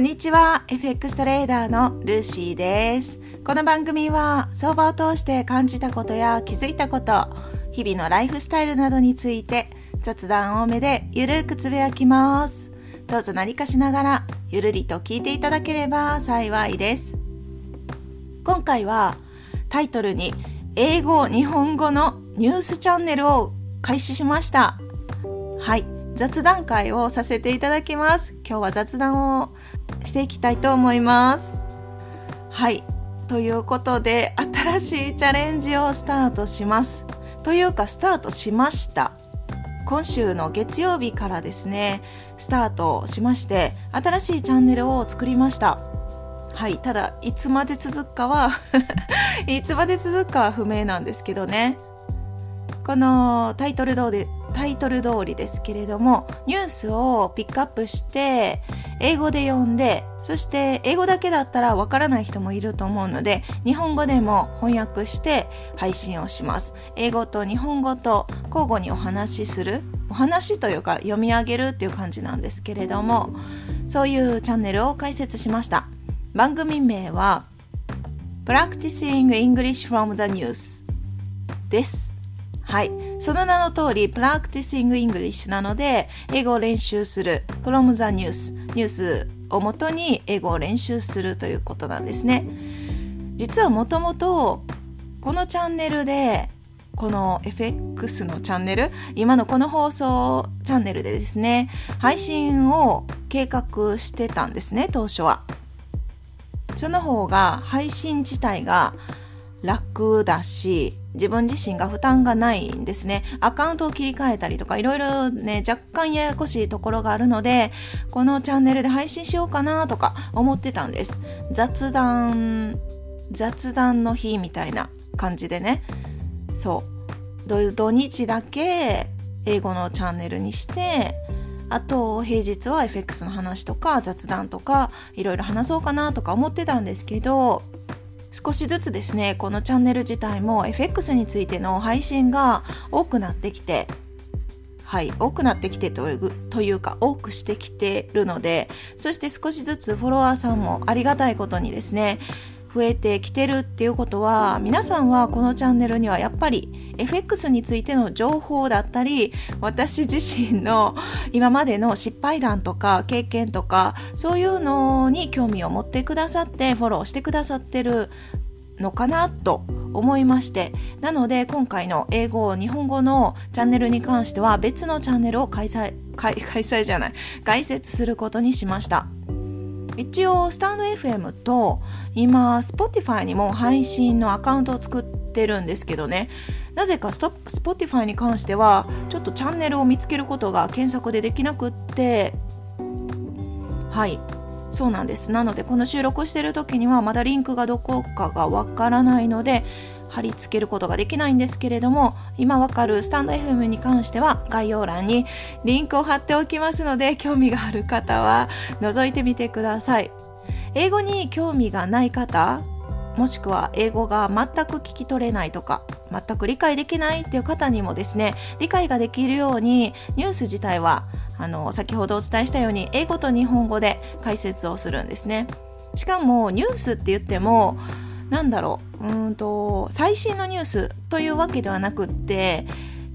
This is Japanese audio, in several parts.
んにちは。FX トレーダーのルーシーです。この番組は相場を通して感じたことや気づいたこと日々のライフスタイルなどについて雑談多めでゆるくつぶやきます。どうぞ何かしながらゆるりと聞いていただければ幸いです。今回はタイトルに英語日本語のニュースチャンネルを開始しました。はい。雑談会をさせていただきます。今日は雑談をしていきたいと思います。はい。ということで新しいチャレンジをスタートします。というかスタートしました。今週の月曜日からですねスタートしまして新しいチャンネルを作りました。はい。ただいつまで続くかは いつまで続くかは不明なんですけどね。このタイトル通りタイトル通りですけれどもニュースをピックアップして英語で読んでそして英語だけだったらわからない人もいると思うので日本語でも翻訳して配信をします。英語と日本語と交互にお話しするお話というか読み上げるっていう感じなんですけれどもそういうチャンネルを開設しました。番組名は Practicing English from the News です。はい。その名の通り Practicing English なので英語を練習する from the news ニュースをもとに英語を練習するということなんですね。実はもともとこのチャンネルでこの FX のチャンネル今のこの放送チャンネルでですね配信を計画してたんですね当初は。その方が配信自体が楽だし自分自身が負担がないんですね。アカウントを切り替えたりとかいろいろね若干ややこしいところがあるのでこのチャンネルで配信しようかなとか思ってたんです。雑談雑談の日みたいな感じでね。そう。土日だけ英語のチャンネルにしてあと平日は FX の話とか雑談とかいろいろ話そうかなとか思ってたんですけど少しずつですねこのチャンネル自体も FX についての配信が多くなってきてはい多くなってきてというか多くしてきてるのでそして少しずつフォロワーさんもありがたいことにですね増えてきてるっていうことは皆さんはこのチャンネルにはやっぱり FX についての情報だったり私自身の今までの失敗談とか経験とかそういうのに興味を持ってくださってフォローしてくださってるのかなと思いましてなので今回の英語日本語のチャンネルに関しては別のチャンネルを開催開催じゃない開設することにしました。一応スタンド FM と今 Spotify にも配信のアカウントを作ってるんですけどね。なぜか Spotify に関してはちょっとチャンネルを見つけることが検索でできなくって。はい。そうなんです。なのでこの収録してる時にはまだリンクがどこかがわからないので貼り付けることができないんですけれども今わかるスタンド FM に関しては概要欄にリンクを貼っておきますので興味がある方は覗いてみてください。英語に興味がない方もしくは英語が全く聞き取れないとか全く理解できないっていう方にもですね理解ができるようにニュース自体はあの先ほどお伝えしたように英語と日本語で解説をするんですね。しかもニュースって言ってもなんだろう。うんと最新のニュースというわけではなくって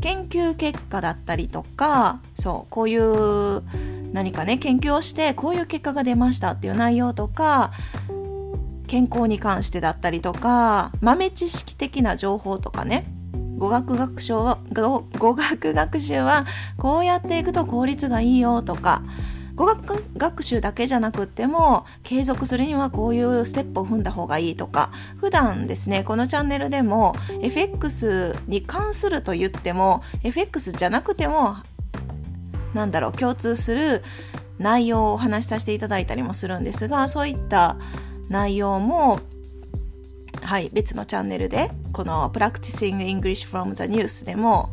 研究結果だったりとかそうこういう何かね研究をしてこういう結果が出ましたっていう内容とか健康に関してだったりとか豆知識的な情報とかね語学学習は語学学習はこうやっていくと効率がいいよとか語学学習だけじゃなくっても継続するにはこういうステップを踏んだ方がいいとか普段ですねこのチャンネルでも FX に関すると言っても FX じゃなくてもなんだろう共通する内容をお話しさせていただいたりもするんですがそういった内容もはい別のチャンネルでこの Practicing English from the News でも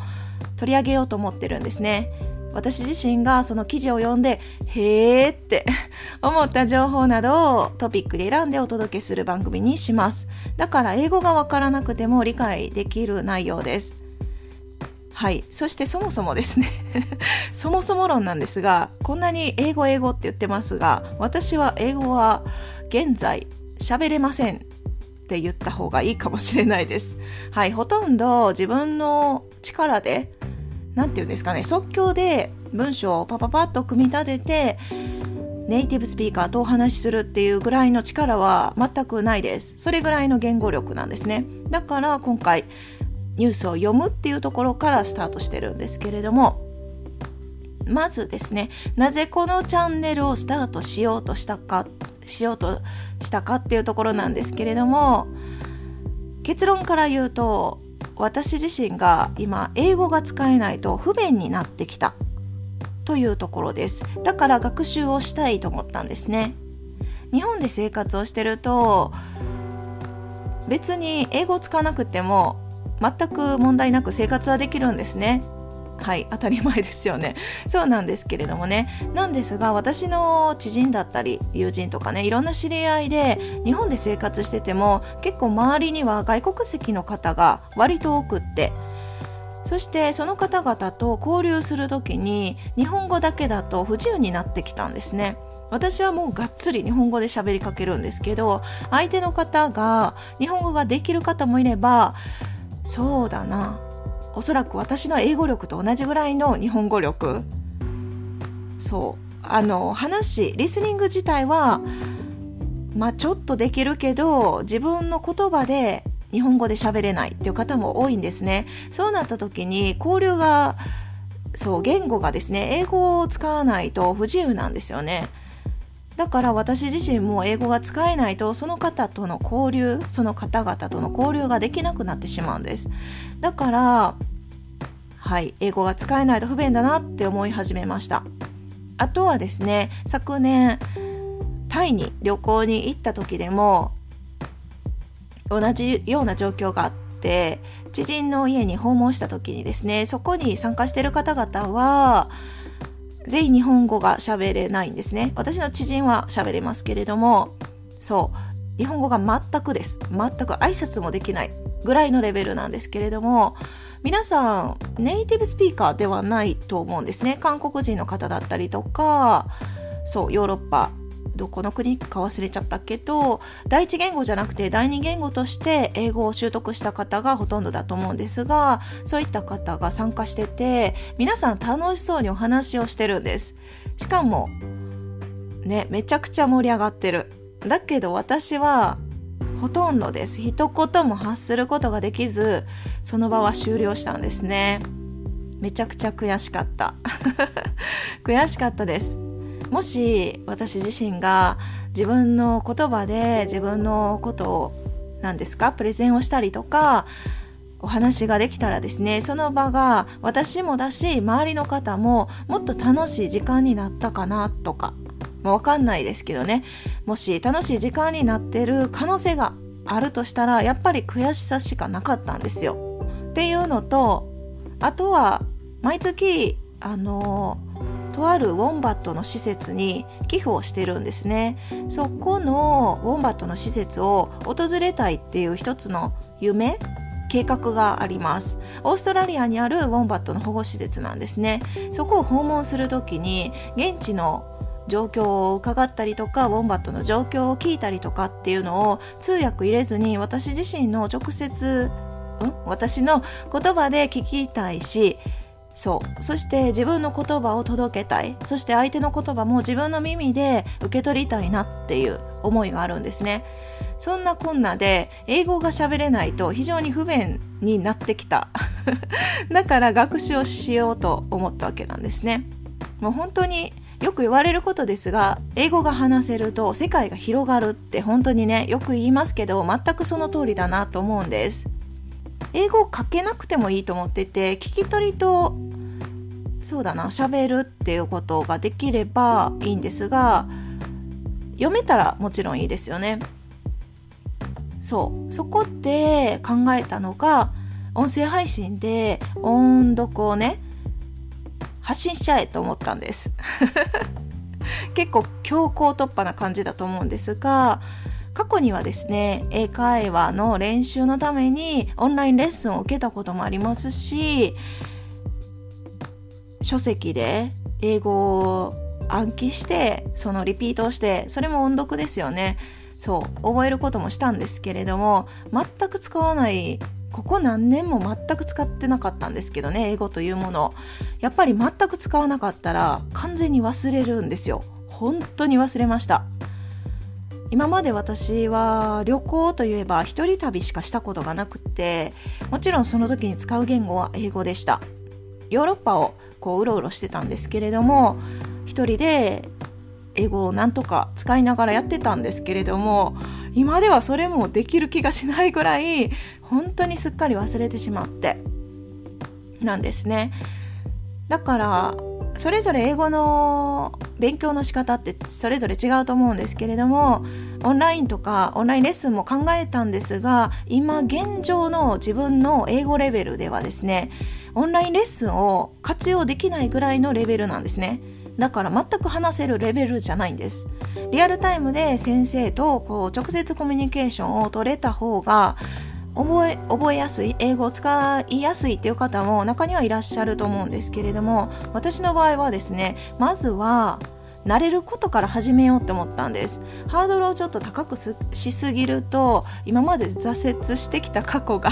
取り上げようと思ってるんですね。私自身がその記事を読んでへーって 思った情報などをトピックで選んでお届けする番組にします。だから英語がわからなくても理解できる内容です。はい。そしてそもそもですね。そもそも論なんですがこんなに英語英語って言ってますが私は英語は現在喋れませんって言った方がいいかもしれないです。はい、ほとんど自分の力で、何て言うんですかね、即興で文章をパパパッと組み立てて、ネイティブスピーカーとお話しするっていうぐらいの力は全くないです。それぐらいの言語力なんですね。だから今回ニュースを読むっていうところからスタートしてるんですけれども、まずですね、なぜこのチャンネルをスタートしようとしたかしようとしたかっていうところなんですけれども結論から言うと私自身が今英語が使えないと不便になってきた。というところです。だから学習をしたいと思ったんですね。日本で生活をしてると別に英語を使わなくても全く問題なく生活はできるんですね。はい当たり前ですよね。そうなんですけれどもね。なんですが私の知人だったり友人とかねいろんな知り合いで日本で生活してても結構周りには外国籍の方が割と多くって。そしてその方々と交流する時に日本語だけだと不自由になってきたんですね。私はもうがっつり日本語で喋りかけるんですけど相手の方が日本語ができる方もいればそうだな。おそらく私の英語力と同じぐらいの日本語力。そう。あの話リスニング自体はまあちょっとできるけど自分の言葉で日本語で喋れないっていう方も多いんですね。そうなった時に交流がそう言語がですね英語を使わないと不自由なんですよね。だから私自身も英語が使えないとその方との交流その方々との交流ができなくなってしまうんです。だからはい英語が使えないと不便だなって思い始めました。あとはですね昨年タイに旅行に行った時でも同じような状況があって知人の家に訪問した時にですねそこに参加してる方々は全員日本語が喋れないんですね。私の知人は喋れますけれどもそう日本語が全くです。全く挨拶もできないぐらいのレベルなんですけれども皆さんネイティブスピーカーではないと思うんですね。韓国人の方だったりとかそうヨーロッパどこの国か忘れちゃったけど第一言語じゃなくて第二言語として英語を習得した方がほとんどだと思うんですがそういった方が参加してて皆さん楽しそうにお話をしてるんです。しかもねめちゃくちゃ盛り上がってる。だけど私はほとんどです。一言も発することができずその場は終了したんですね。めちゃくちゃ悔しかった。悔しかったです。もし私自身が自分の言葉で自分のことを何ですかプレゼンをしたりとかお話ができたらですねその場が私もだし周りの方ももっと楽しい時間になったかなとかもうわかんないですけどねもし楽しい時間になってる可能性があるとしたらやっぱり悔しさしかなかったんですよ。っていうのとあとは毎月あのとあるウォンバットの施設に寄付をしてるんですね。そこのウォンバットの施設を訪れたいっていう一つの夢計画があります。オーストラリアにあるウォンバットの保護施設なんですね。そこを訪問する時に現地の状況を伺ったりとかウォンバットの状況を聞いたりとかっていうのを通訳入れずに私自身の直接、うん、私の言葉で聞きたいしそう。そして自分の言葉を届けたい。そして相手の言葉も自分の耳で受け取りたいなっていう思いがあるんですね。そんなこんなで英語が喋れないと非常に不便になってきた。だから学習をしようと思ったわけなんですね。もう本当によく言われることですが英語が話せると世界が広がるって本当にねよく言いますけど全くその通りだなと思うんです。英語を書けなくてもいいと思ってて聞き取りとそうだな喋るっていうことができればいいんですが読めたらもちろんいいですよね。そう。そこで考えたのが音声配信で音読をね発信しちゃえと思ったんです。結構強行突破な感じだと思うんですが過去にはですね英会話の練習のためにオンラインレッスンを受けたこともありますし書籍で英語を暗記してそのリピートをしてそれも音読ですよね。そう覚えることもしたんですけれども全く使わないここ何年も全く使ってなかったんですけどね英語というもの。やっぱり全く使わなかったら完全に忘れるんですよ。本当に忘れました。今まで私は旅行といえば一人旅しかしたことがなくてもちろんその時に使う言語は英語でした。ヨーロッパをこううろうろしてたんですけれども一人で英語をなんとか使いながらやってたんですけれども今ではそれもできる気がしないぐらい本当にすっかり忘れてしまってなんですね。だからそれぞれ英語の勉強の仕方ってそれぞれ違うと思うんですけれどもオンラインとかオンラインレッスンも考えたんですが今現状の自分の英語レベルではですねオンラインレッスンを活用できないぐらいのレベルなんですね。だから全く話せるレベルじゃないんです。リアルタイムで先生とこう直接コミュニケーションを取れた方が覚え覚えやすい英語を使いやすいっていう方も中にはいらっしゃると思うんですけれども私の場合はですねまずは慣れることから始めようって思ったんです。ハードルをちょっと高くしすぎると今まで挫折してきた過去が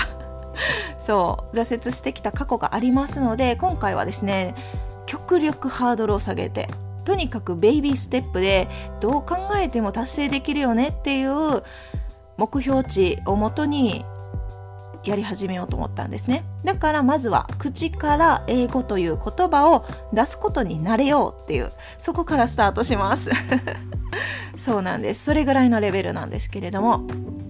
そう挫折してきた過去がありますので今回はですね極力ハードルを下げてとにかくベイビーステップでどう考えても達成できるよねっていう目標値をもとにやり始めようと思ったんですね。だからまずは口から英語という言葉を出すことになれようっていうそこからスタートします。そうなんです。それぐらいのレベルなんですけれども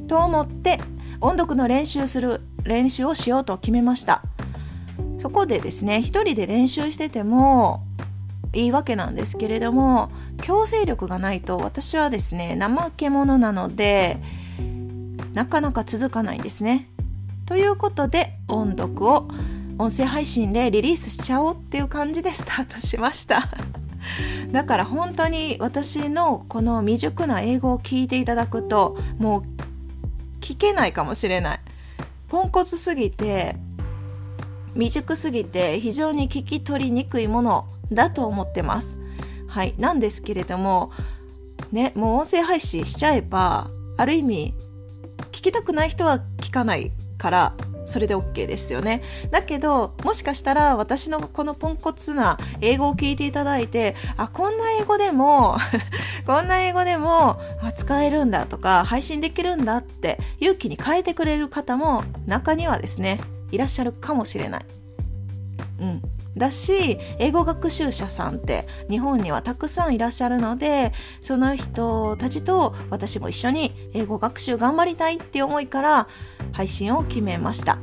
と思って音読の練習する練習をしようと決めました。そこでですね一人で練習しててもいいわけなんですけれども強制力がないと私はですね怠け者なのでなかなか続かないんですね。ということで音読を音声配信でリリースしちゃおうっていう感じで スタートしました。だから本当に私のこの未熟な英語を聞いていただくともう聞けないかもしれない。ポンコツすぎて未熟すぎて非常に聞き取りにくいものだと思ってます。はいなんですけれどもねもう音声配信しちゃえばある意味聞きたくない人は聞かないからそれで OK ですよねだけどもしかしたら私のこのポンコツな英語を聞いていただいてあこんな英語でも こんな英語でも使えるんだとか配信できるんだって勇気に変えてくれる方も中にはですねいらっしゃるかもしれない。うんだし英語学習者さんって日本にはたくさんいらっしゃるのでその人たちと私も一緒に英語学習頑張りたいって思いから配信を決めました。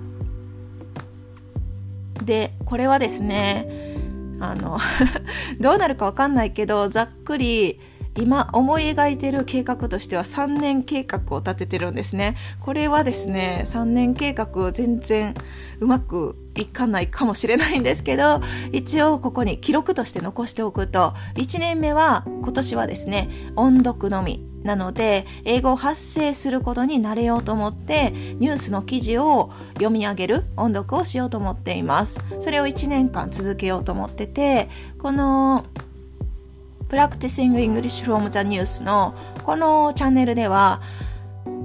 でこれはですねあの どうなるかわかんないけどざっくり今思い描いてる計画としては3年計画を立ててるんですね。これはですね3年計画全然うまくいかないかもしれないんですけど一応ここに記録として残しておくと1年目は今年はですね音読のみなので英語を発声することになれようと思ってニュースの記事を読み上げる音読をしようと思っています。それを1年間続けようと思っててこの Practicing English from the News のこのチャンネルでは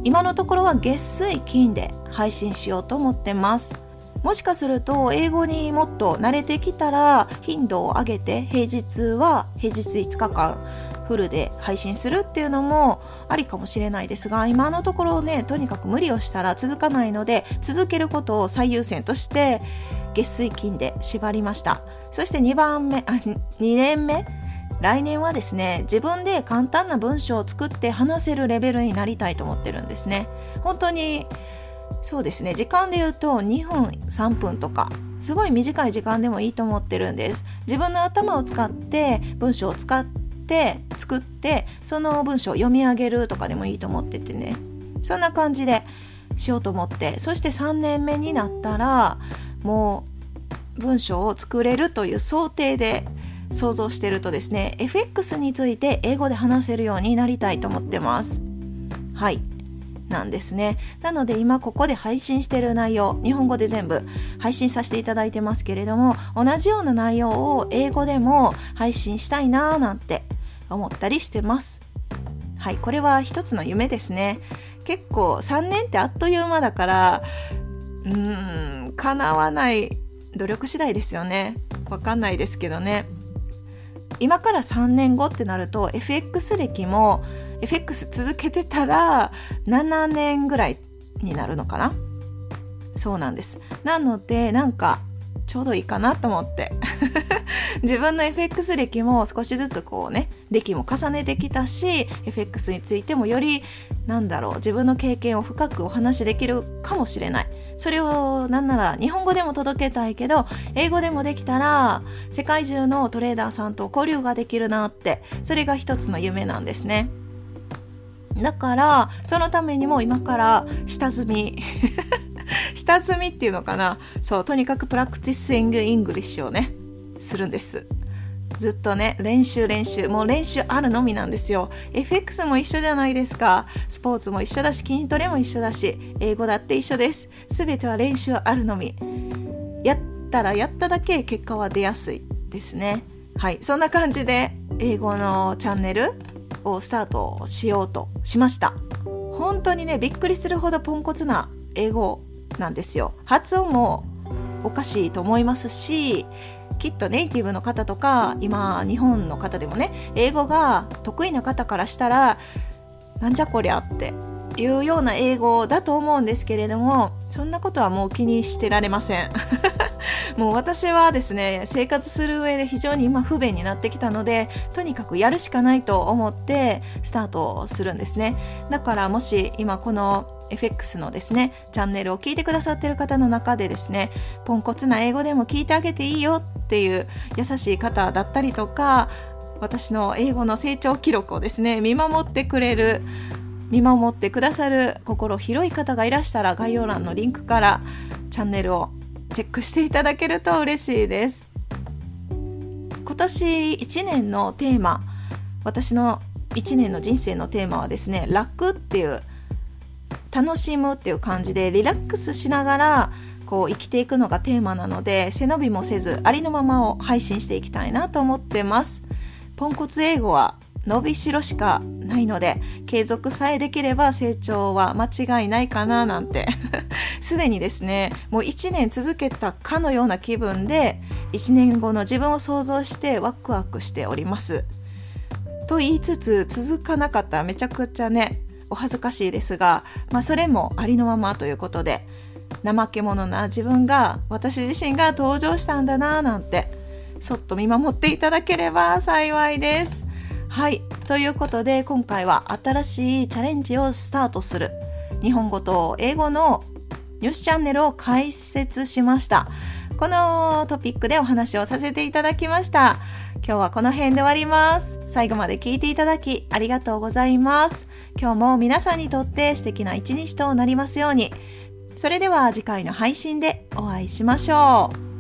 今のところは月水金で配信しようと思ってます。もしかすると英語にもっと慣れてきたら頻度を上げて平日は平日5日間フルで配信するっていうのもありかもしれないですが今のところねとにかく無理をしたら続かないので続けることを最優先として月水金で縛りました。そして2番目あ2年目？来年はですね自分で簡単な文章を作って話せるレベルになりたいと思ってるんですね。本当にそうですね。時間で言うと2分3分とかすごい短い時間でもいいと思ってるんです。自分の頭を使って文章を使って作ってその文章を読み上げるとかでもいいと思っててね。そんな感じでしようと思って。そして3年目になったらもう文章を作れるという想定で想像してるとですね FX について英語で話せるようになりたいと思ってます。はい。なんですね。なので今ここで配信してる内容日本語で全部配信させていただいてますけれども同じような内容を英語でも配信したいなーなんて思ったりしてます。はいこれは一つの夢ですね。結構3年ってあっという間だからうーん叶わない努力次第ですよね。わかんないですけどね。今から3年後ってなると FX 歴も FX 続けてたら7年ぐらいになるのかな？そうなんです。なのでなんかちょうどいいかなと思って。自分の FX 歴も少しずつこうね歴も重ねてきたし FX についてもよりなんだろう自分の経験を深くお話しできるかもしれない。それをなんなら日本語でも届けたいけど英語でもできたら世界中のトレーダーさんと交流ができるなって。それが一つの夢なんですね。だからそのためにも今から下積み 下積みっていうのかな。そうとにかく practicing English をねするんです。ずっとね練習練習。もう練習あるのみなんですよ。FX も一緒じゃないですか。スポーツも一緒だし筋トレも一緒だし英語だって一緒です。全ては練習あるのみ。やったらやっただけ結果は出やすいですね。はい。そんな感じで英語のチャンネルをスタートしようとしました。本当にねびっくりするほどポンコツな英語なんですよ。発音もおかしいと思いますしきっとネイティブの方とか今日本の方でもね英語が得意な方からしたらなんじゃこりゃっていうような英語だと思うんですけれどもそんなことはもう気にしてられません。もう私はですね生活する上で非常に今不便になってきたのでとにかくやるしかないと思ってスタートするんですね。だからもし今この FX のですねチャンネルを聞いてくださってる方の中でですねポンコツな英語でも聞いてあげていいよっていう優しい方だったりとか私の英語の成長記録をですね見守ってくれる見守ってくださる心広い方がいらしたら概要欄のリンクからチャンネルをチェックしていただけると嬉しいです。今年1年のテーマ私の1年の人生のテーマはですね楽っていう楽しむっていう感じでリラックスしながらこう生きていくのがテーマなので背伸びもせずありのままを配信していきたいなと思ってます。ポンコツ英語は伸びしろしかないので継続さえできれば成長は間違いないかななんて すでにですねもう1年続けたかのような気分で1年後の自分を想像してワクワクしておりますと言いつつ続かなかったらめちゃくちゃねお恥ずかしいですが、まあ、それもありのままということで怠け者な自分が私自身が登場したんだななんてそっと見守っていただければ幸いです。はいということで今回は新しいチャレンジをスタートする日本語と英語のニュースチャンネルを開設しました。このトピックでお話をさせていただきました。今日はこの辺で終わります。最後まで聞いていただきありがとうございます。今日も皆さんにとって素敵な一日となりますように。それでは次回の配信でお会いしましょう。